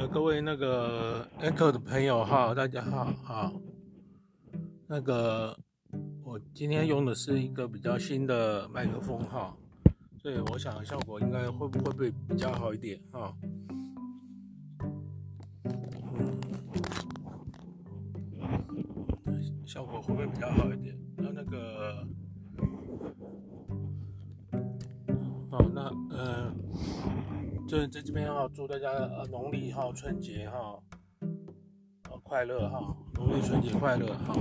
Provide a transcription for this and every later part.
呃，各位那个 Echo 的朋友哈，大家好哈。那个我今天用的是一个比较新的麦克风哈，所以我想效果应该会不会会比较好一点哈。效果会不会比较好一点？然后那个，就在这边哈，祝大家呃农历哈春节哈，呃快乐哈，农历春节快乐哈。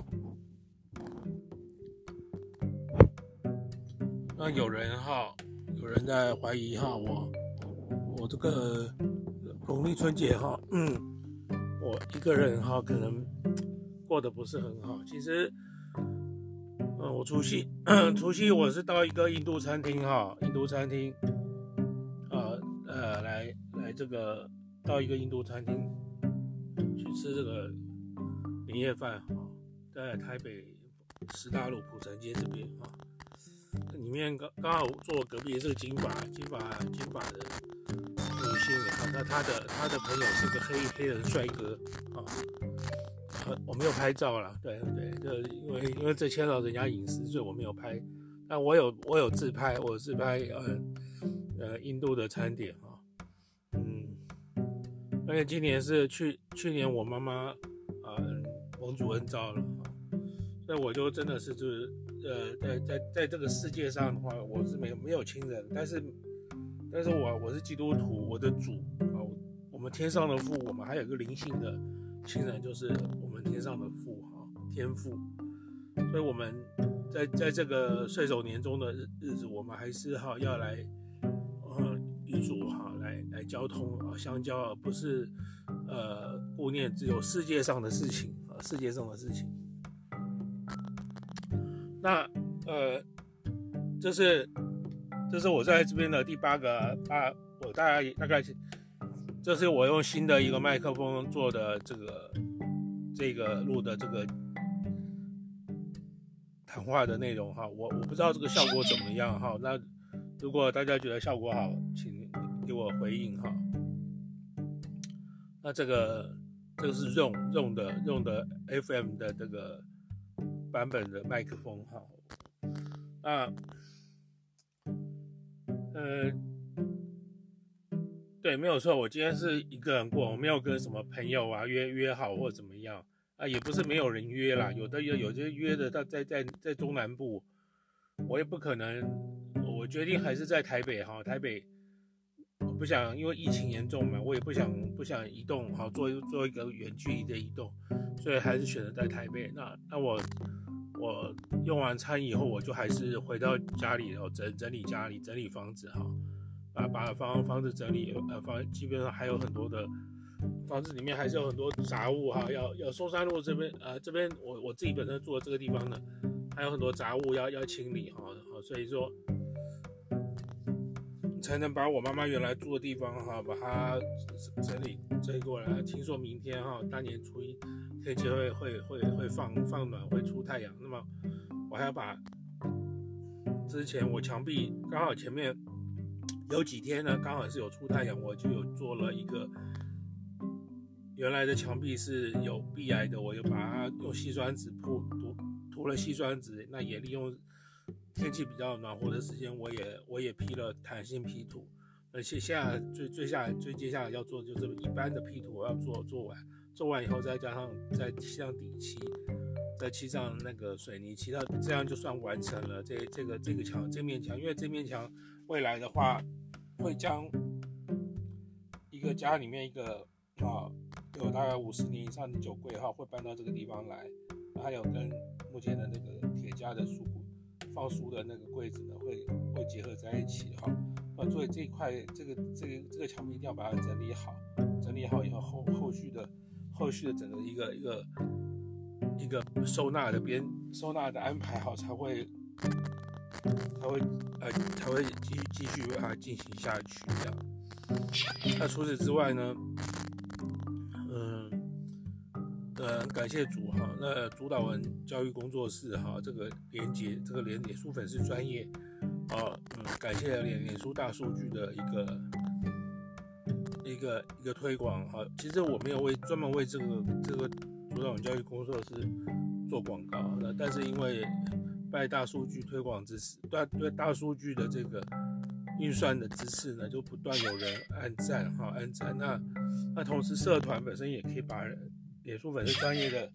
那有人哈，有人在怀疑哈，我我这个农历春节哈，嗯，我一个人哈可能过得不是很好。其实，嗯，我除夕 除夕我是到一个印度餐厅哈，印度餐厅。这个到一个印度餐厅去吃这个年夜饭啊，在台北十大路普城街这边啊，里面刚刚好坐隔壁是个金发金发金发的女性啊，那她的她的朋友是个黑黑人帅哥啊，我没有拍照啦，对对，就因为因为这牵到人家隐私，所以我没有拍，但我有我有自拍，我自拍呃呃印度的餐点哈。而且今年是去去年我妈妈啊蒙主恩召了，所以我就真的是就是呃在在在这个世界上的话，我是没没有亲人，但是但是我我是基督徒，我的主啊，我们天上的父，我们还有一个灵性的亲人，就是我们天上的父哈天父，所以我们在在这个岁首年终的日日子，我们还是哈要来。与主哈来来交通啊，相交，而不是呃顾念只有世界上的事情啊，世界上的事情。那呃，这是这是我在这边的第八个啊，我大概大概是，这是我用新的一个麦克风做的这个这个录的这个谈话的内容哈，我我不知道这个效果怎么样哈，那如果大家觉得效果好，请。给我回应哈，那这个这个是用用的用的 FM 的这个版本的麦克风哈，啊，呃，对，没有错，我今天是一个人过，我没有跟什么朋友啊约约好或怎么样啊，也不是没有人约啦，有的有有些约的他在在在在中南部，我也不可能，我决定还是在台北哈，台北。我不想，因为疫情严重嘛，我也不想不想移动，好做做一个远距离的移动，所以还是选择在台北。那那我我用完餐以后，我就还是回到家里，然后整整理家里，整理房子哈，把把房房子整理，呃房基本上还有很多的房子里面还是有很多杂物哈，要要松山路这边呃这边我我自己本身住的这个地方呢，还有很多杂物要要清理哈，好所以说。才能把我妈妈原来住的地方哈，把它整理整理过来。听说明天哈，大年初一天气会会会会放放暖，会出太阳。那么我还要把之前我墙壁刚好前面有几天呢，刚好是有出太阳，我就有做了一个原来的墙壁是有壁癌的，我又把它用细砖纸铺涂涂了细砖纸，那也利用。天气比较暖和的时间，我也我也批了弹性批土，而且现在最最下最接下来要做的就是一般的批土，我要做做完，做完以后再加上再漆上底漆，再漆上那个水泥漆，它这样就算完成了这这个这个墙这面墙，因为这面墙未来的话会将一个家里面一个啊有大概五十年以上的酒柜哈会搬到这个地方来，还有跟目前的那个铁架的书柜。放书的那个柜子呢，会会结合在一起哈。那所以这一块这个这个这个墙壁一定要把它整理好，整理好以后后后续的后续的整个一个一个一个收纳的边收纳的安排好才会才会呃才会继继续为它进行下去这样。那除此之外呢？呃，感谢主哈，那主导文教育工作室哈，这个连接，这个连脸书粉丝专业，啊，嗯，感谢脸脸书大数据的一个一个一个推广哈。其实我没有为专门为这个这个主导文教育工作室做广告，那但是因为拜大数据推广支持，对对大数据的这个运算的支持呢，就不断有人按赞哈按赞。那那同时社团本身也可以把脸书粉丝专业的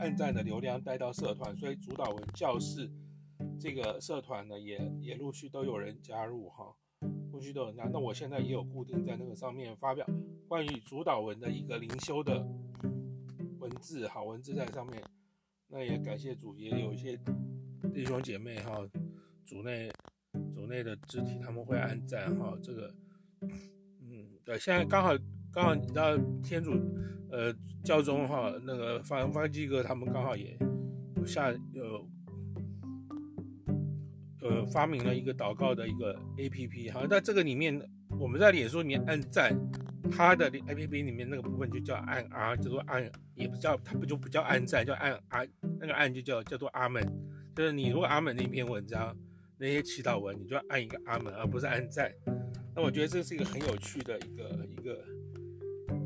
按赞的流量带到社团，所以主导文教室这个社团呢，也也陆续都有人加入哈。陆续都有那，那我现在也有固定在那个上面发表关于主导文的一个灵修的文字，好文字在上面。那也感谢主，也有一些弟兄姐妹哈，组内组内的肢体他们会按赞哈，这个嗯对，现在刚好刚好你知道天主呃教宗哈那个方方济各他们刚好也有下有。呃，发明了一个祷告的一个 APP，好像，在这个里面，我们在脸书里面按赞，它的 APP 里面那个部分就叫按 R，叫做按，也不叫它不就不叫按赞，叫按 R，那个按就叫叫做阿门，就是你如果阿门那篇文章那些祈祷文，你就要按一个阿门，而不是按赞。那我觉得这是一个很有趣的一个一个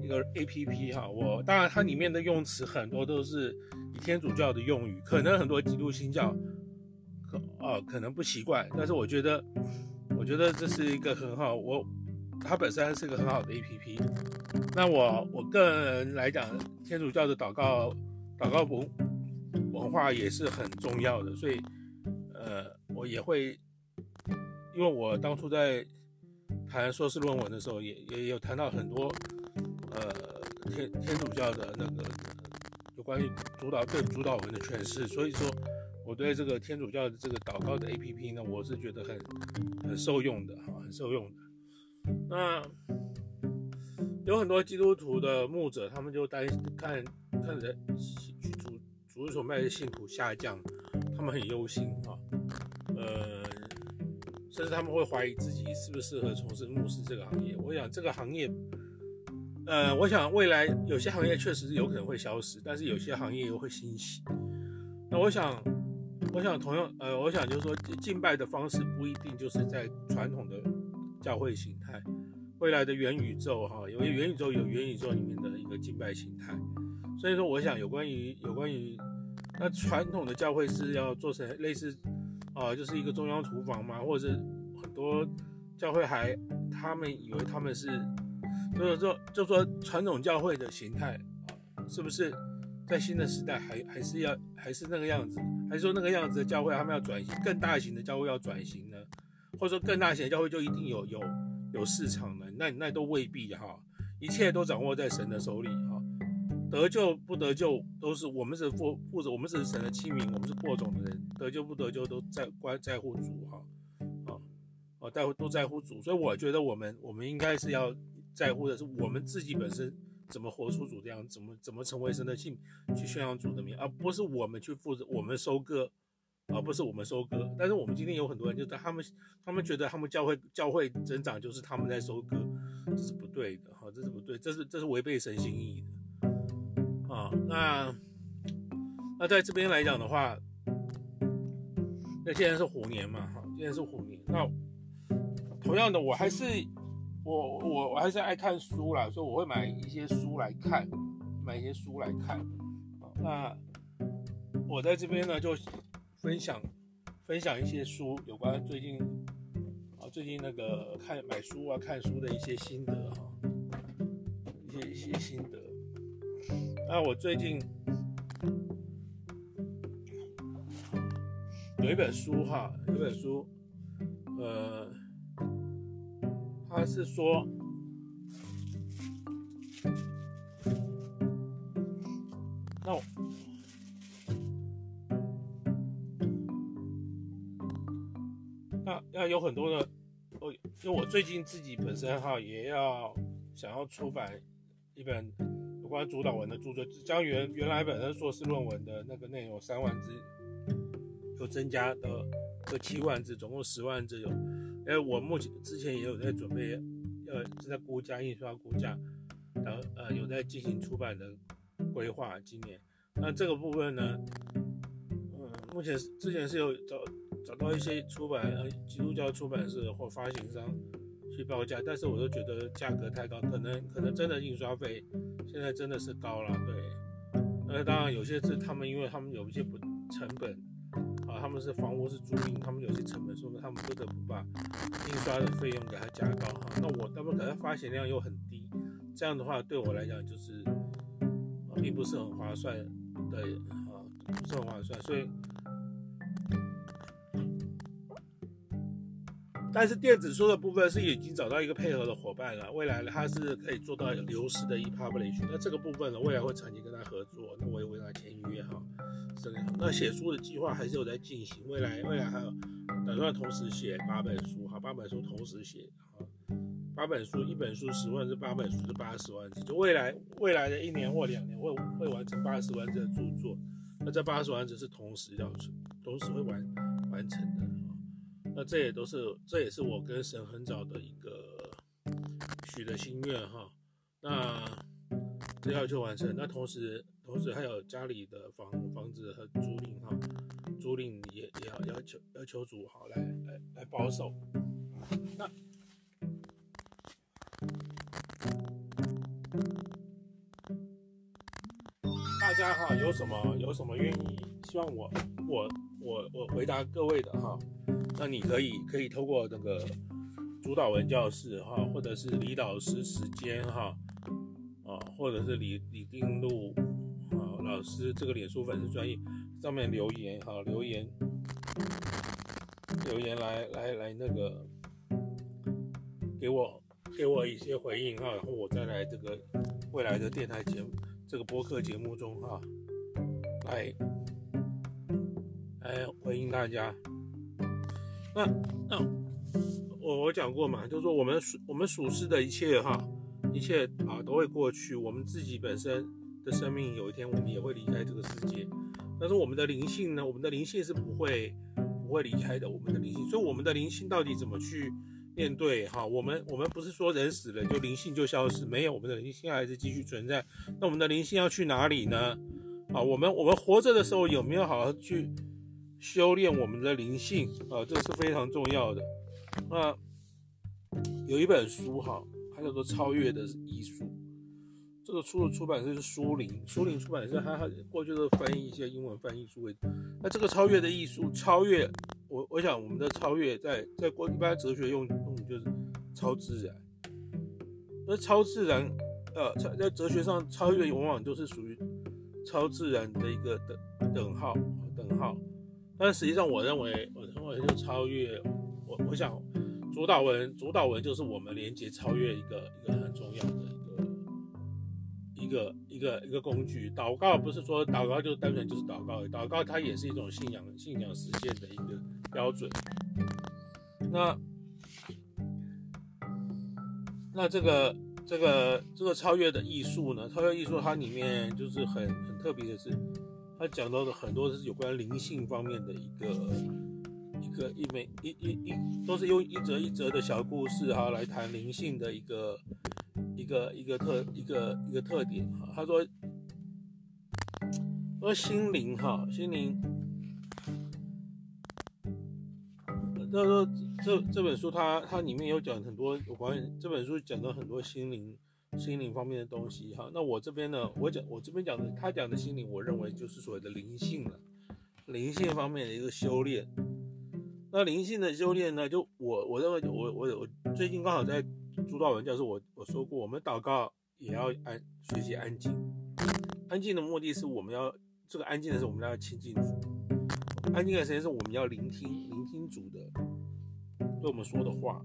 一个 APP 哈，我当然它里面的用词很多都是以天主教的用语，可能很多基督新教可。哦，可能不习惯，但是我觉得，我觉得这是一个很好，我它本身是一个很好的 APP。那我我个人来讲，天主教的祷告祷告文文化也是很重要的，所以呃，我也会，因为我当初在谈硕士论文的时候也，也也有谈到很多天天主教的那个有关于主导对主导文的诠释，所以说。我对这个天主教的这个祷告的 APP 呢，我是觉得很很受用的哈，很受用的。那有很多基督徒的牧者，他们就担心看看着主主日崇拜的信徒下降，他们很忧心哈，呃，甚至他们会怀疑自己适不适合从事牧师这个行业。我想这个行业，呃，我想未来有些行业确实是有可能会消失，但是有些行业又会兴起。那我想。我想同样，呃，我想就是说，敬拜的方式不一定就是在传统的教会形态，未来的元宇宙哈，因为元宇宙有元宇宙里面的一个敬拜形态，所以说我想有关于有关于那传统的教会是要做成类似，啊、就是一个中央厨房嘛，或者是很多教会还他们以为他们是，就是说就说传统教会的形态啊，是不是在新的时代还还是要还是那个样子？还是说那个样子的教会，他们要转型，更大型的教会要转型呢？或者说更大型的教会就一定有有有市场呢？那那都未必哈，一切都掌握在神的手里哈。得救不得救都是我们是负负责，我们是神的器皿，我们是播种的人，得救不得救都在关在乎主哈啊啊，在乎都在乎主，所以我觉得我们我们应该是要在乎的是我们自己本身。怎么活出主这样？怎么怎么成为神的信，去宣扬主的名，而不是我们去负责我们收割，而不是我们收割。但是我们今天有很多人，就在他们他们觉得他们教会教会增长就是他们在收割，这是不对的哈，这是不对，这是这是违背神心意的啊。那那在这边来讲的话，那现在是虎年嘛哈，现在是虎年。那同样的，我还是。我我我还是爱看书啦，所以我会买一些书来看，买一些书来看。那我在这边呢，就分享分享一些书，有关最近啊最近那个看买书啊看书的一些心得哈，一些一些心得。那我最近有一本书哈，有本书，呃。他是说，那我那要有很多的，哦，因为我最近自己本身哈也要想要出版一本有关主导文的著作，将原原来本身硕士论文的那个内容三万字，又增加的这七万字，总共十万字有。哎，我目前之前也有在准备，呃，正在估价印刷估价，然后呃有在进行出版的规划。今年，那这个部分呢，嗯，目前之前是有找找到一些出版呃基督教出版社或发行商去报价，但是我都觉得价格太高，可能可能真的印刷费现在真的是高了，对。那当然有些是他们，因为他们有一些不成本，他们是房屋是租赁，他们有些成本，所以他们不得不把印刷的费用给它加高哈。那我他们可能发行量又很低，这样的话对我来讲就是，并不是很划算的啊，不是很划算，所以。但是电子书的部分是已经找到一个配合的伙伴了，未来呢，它是可以做到流失的 e-publish。那这个部分呢，未来会长期跟他合作，会跟他签约哈。这个，那写书的计划还是有在进行，未来未来还有打算同时写八本书哈，八本书同时写哈，八本书一本书十万字，八本书是八十万字，就未来未来的一年或两年会会完成八十万字的著作，那这八十万字是同时要同时会完完成的。那这也都是，这也是我跟神很早的一个许的心愿哈。那这要求完成，那同时同时还有家里的房房子和租赁哈，租赁也也要要求要求主好来来来保守。那大家哈有什么有什么愿意希望我我我我回答各位的哈？那你可以可以透过那个主导文教室哈，或者是李老师时间哈，啊，或者是李李定禄啊老师这个脸书粉丝专页上面留言哈，留言留言来来来那个给我给我一些回应哈，然后我再来这个未来的电台节目这个播客节目中哈，来来回应大家。那那我我讲过嘛，就是说我们属我们属世的一切哈，一切啊都会过去。我们自己本身的生命有一天我们也会离开这个世界，但是我们的灵性呢，我们的灵性是不会不会离开的。我们的灵性，所以我们的灵性到底怎么去面对哈？我们我们不是说人死了就灵性就消失，没有，我们的灵性还是继续存在。那我们的灵性要去哪里呢？啊，我们我们活着的时候有没有好好去？修炼我们的灵性啊，这是非常重要的。那有一本书哈，它叫做《超越的艺术》。这个出的出版社是书林，书林出版社，它过去都翻译一些英文翻译书。那这个超越的艺术，超越我，我想我们的超越在在国一般哲学用用就是超自然。那超自然，呃，在在哲学上，超越往往都是属于超自然的一个等等号，等号。但实际上，我认为，我认为就超越我。我想，主导文，主导文就是我们连接超越一个一个很重要的一个一个一个工具。祷告不是说祷告就单纯就是祷告，祷告它也是一种信仰信仰实践的一个标准。那那这个这个这个超越的艺术呢？超越艺术它里面就是很很特别的是。它讲到的很多是有关灵性方面的一个一个一枚一一一都是用一则一则的小故事哈来谈灵性的一个一个一个特一个一个特点哈。他说说心灵哈心灵，他说这这本书他他里面有讲很多有关这本书讲到很多心灵。心灵方面的东西哈，那我这边呢，我讲我这边讲的，他讲的心灵，我认为就是所谓的灵性了，灵性方面的一个修炼。那灵性的修炼呢，就我我认为我我我最近刚好在朱道文教授，我我说过，我们祷告也要安学习安静，安静的目的是我们要这个安静的时候，我们要亲近主，安静的时间是我们要聆听聆听主的对我们说的话。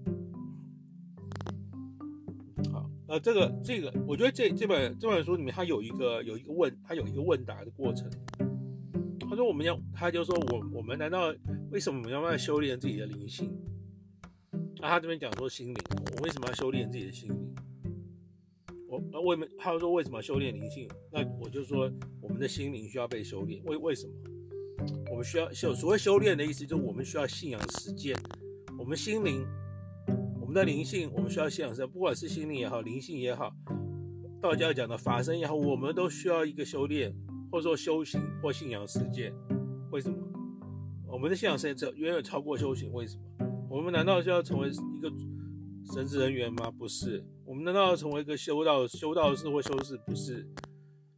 好呃，这个这个，我觉得这这本这本书里面，它有一个有一个问，它有一个问答的过程。他说我们要，他就说我我们难道为什么我们要慢慢修炼自己的灵性？那他这边讲说心灵，我为什么要修炼自己的心灵？我那为什么他说为什么要修炼灵性？那我就说我们的心灵需要被修炼。为为什么？我们需要修，所谓修炼的意思就是我们需要信仰实践，我们心灵。我们的灵性，我们需要信仰神，不管是心灵也好，灵性也好，道教讲的法身也好，我们都需要一个修炼，或者说修行或信仰实践。为什么？我们的信仰实践远远超过修行。为什么？我们难道就要成为一个神职人员吗？不是。我们难道要成为一个修道修道士或修士？不是。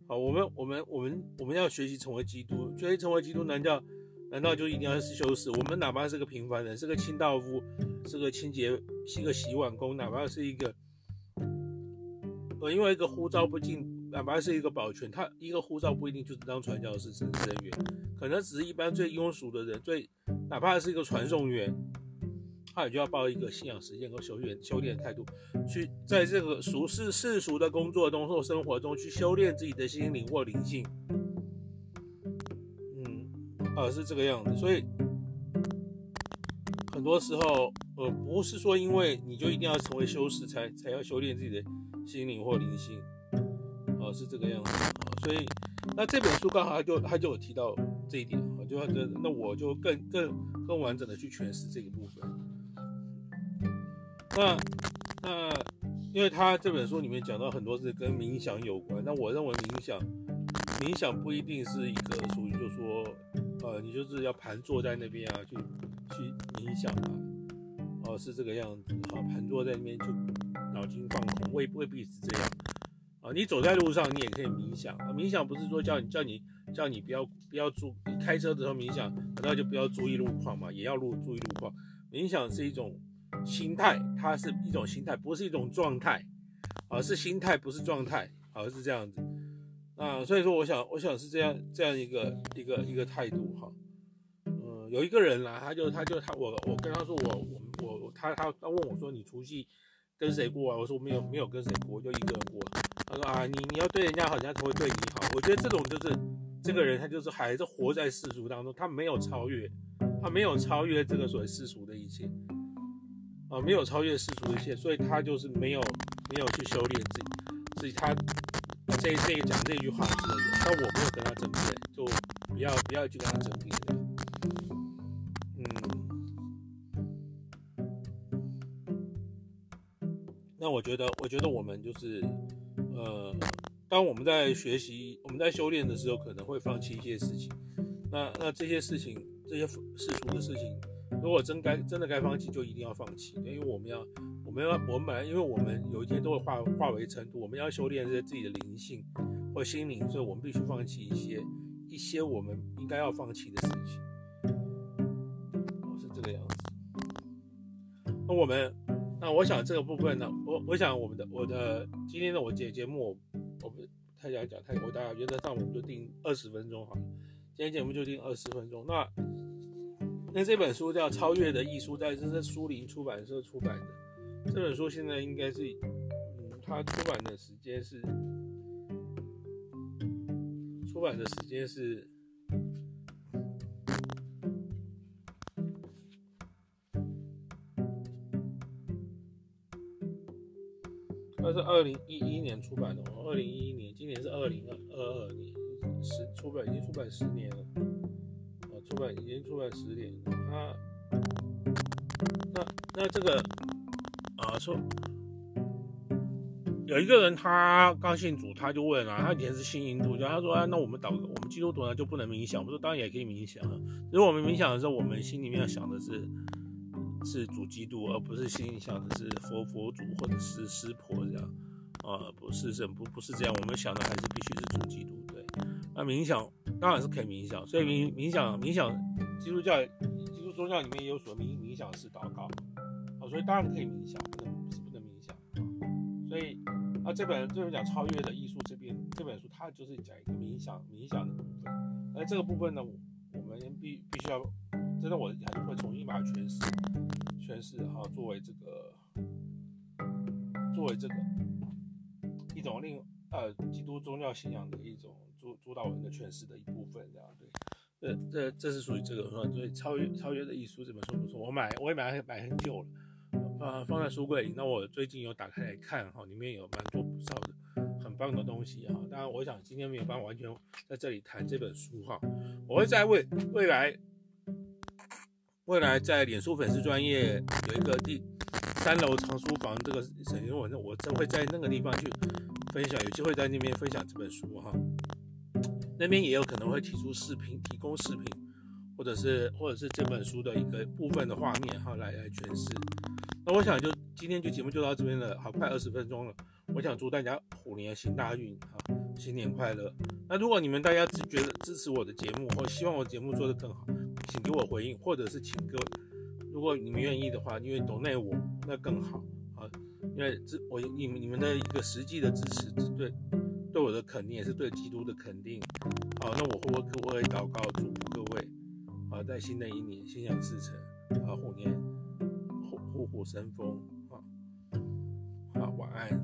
好，我们我们我们我们要学习成为基督，学习成为基督，难道难道就一定要是修士？我们哪怕是个平凡人，是个清道夫，是个清洁，是个洗碗工，哪怕是一个呃，因为一个呼召不进，哪怕是一个保全，他一个呼召不一定就是当传教士、神职人员，可能只是一般最庸俗的人，最哪怕是一个传送员。他也就要抱一个信仰实践和修炼修炼的态度，去在这个俗世世俗的工作中或生活中去修炼自己的心灵或灵性。嗯，啊，是这个样子。所以很多时候，呃，不是说因为你就一定要成为修士才才要修炼自己的心灵或灵性。啊，是这个样子。啊，所以那这本书刚好他就他就有提到这一点。啊，就那我就更更更完整的去诠释这个部分。那那，因为他这本书里面讲到很多是跟冥想有关，那我认为冥想冥想不一定是一个属于，就说，呃，你就是要盘坐在那边啊，去去冥想啊，哦、是这个样子啊，盘坐在那边就脑筋放空，未未必是这样你走在路上，你也可以冥想啊。冥想不是说叫你叫你叫你不要不要注，你开车的时候冥想，难道就不要注意路况嘛？也要路注意路况。冥想是一种。心态，它是一种心态，不是一种状态，而是心态，不是状态，而是这样子。啊，所以说，我想，我想是这样，这样一个一个一个态度哈。嗯，有一个人啦，他就他就他我我跟他说我我我他他他问我说你除夕跟谁过啊？我说我没有没有跟谁过，就一个人过。他说啊，你你要对人家好，人家才会对你好。我觉得这种就是这个人，他就是还是活在世俗当中，他没有超越，他没有超越这个所谓世俗的一切。啊，没有超越世俗的一切，所以他就是没有没有去修炼自己，自己他这这个讲这句话的人，但我没有跟他争辩，就不要不要去跟他争辩。那我觉得，我觉得我们就是，呃，当我们在学习、我们在修炼的时候，可能会放弃一些事情。那那这些事情，这些世俗的事情。如果真该真的该放弃，就一定要放弃，因为我们要，我们要，我们本来，因为我们有一天都会化化为尘土，我们要修炼这些自己的灵性或心灵，所以我们必须放弃一些一些我们应该要放弃的事情。是这个样子。那我们，那我想这个部分呢，我我想我们的我的今天的我节节目，我不太想讲太多，大家觉得上我们就定二十分钟好了，今天节目就定二十分钟。那。那这本书叫《超越的艺术》，在这是书林出版社出版的。这本书现在应该是，嗯，它出版的时间是，出版的时间是，是二零一一年出版的哦，二零一一年，今年是二零二二年，十出版已经出版十年了。啊出版已经出版十年，他那那这个啊说有一个人他刚信主，他就问啊，他以前是信印度教，他说啊，那我们祷我们基督徒呢就不能冥想？我说当然也可以冥想啊，如果我们冥想的时候，我们心里面想的是是主基督，而不是心里想的是佛佛祖或者是师婆这样啊，不是这不不是这样，我们想的还是必须是主基督。对，那冥想。当然是可以冥想，所以冥冥想冥想，基督教基督宗教里面也有所冥冥想式祷告，啊，所以当然可以冥想，不能是不能冥想啊。所以啊，这本这本讲超越的艺术这边这本书，它就是讲一个冥想冥想的部分。而这个部分呢，我们必必须要真的我还是会重新把它诠释诠释哈，作为这个作为这个一种另呃基督宗教信仰的一种。主主导文的诠释的一部分，这样对，这这这是属于这个，所以超越超越的艺术这本书不错，我买我也买买很久了，呃，放在书柜里。那我最近有打开来看哈，里面有蛮多不少的很棒的东西哈。当然，我想今天没有办法完全在这里谈这本书哈，我会在未未来未来在脸书粉丝专业有一个第三楼藏书房这个沈经文，我真会在那个地方去分享，有机会在那边分享这本书哈。那边也有可能会提出视频，提供视频，或者是或者是这本书的一个部分的画面哈，来来诠释。那我想就今天就节目就到这边了，好，快二十分钟了。我想祝大家虎年行大运啊，新年快乐。那如果你们大家只觉得支持我的节目，或希望我节目做得更好，请给我回应，或者是请各位，如果你们愿意的话，因为 donate 我那更好啊，因为这我你们你们的一个实际的支持，对对我的肯定，也是对基督的肯定。好，那我会我我会祷告祝福各位啊，在新的一年心想事成啊，虎年虎虎生风啊，好，晚安。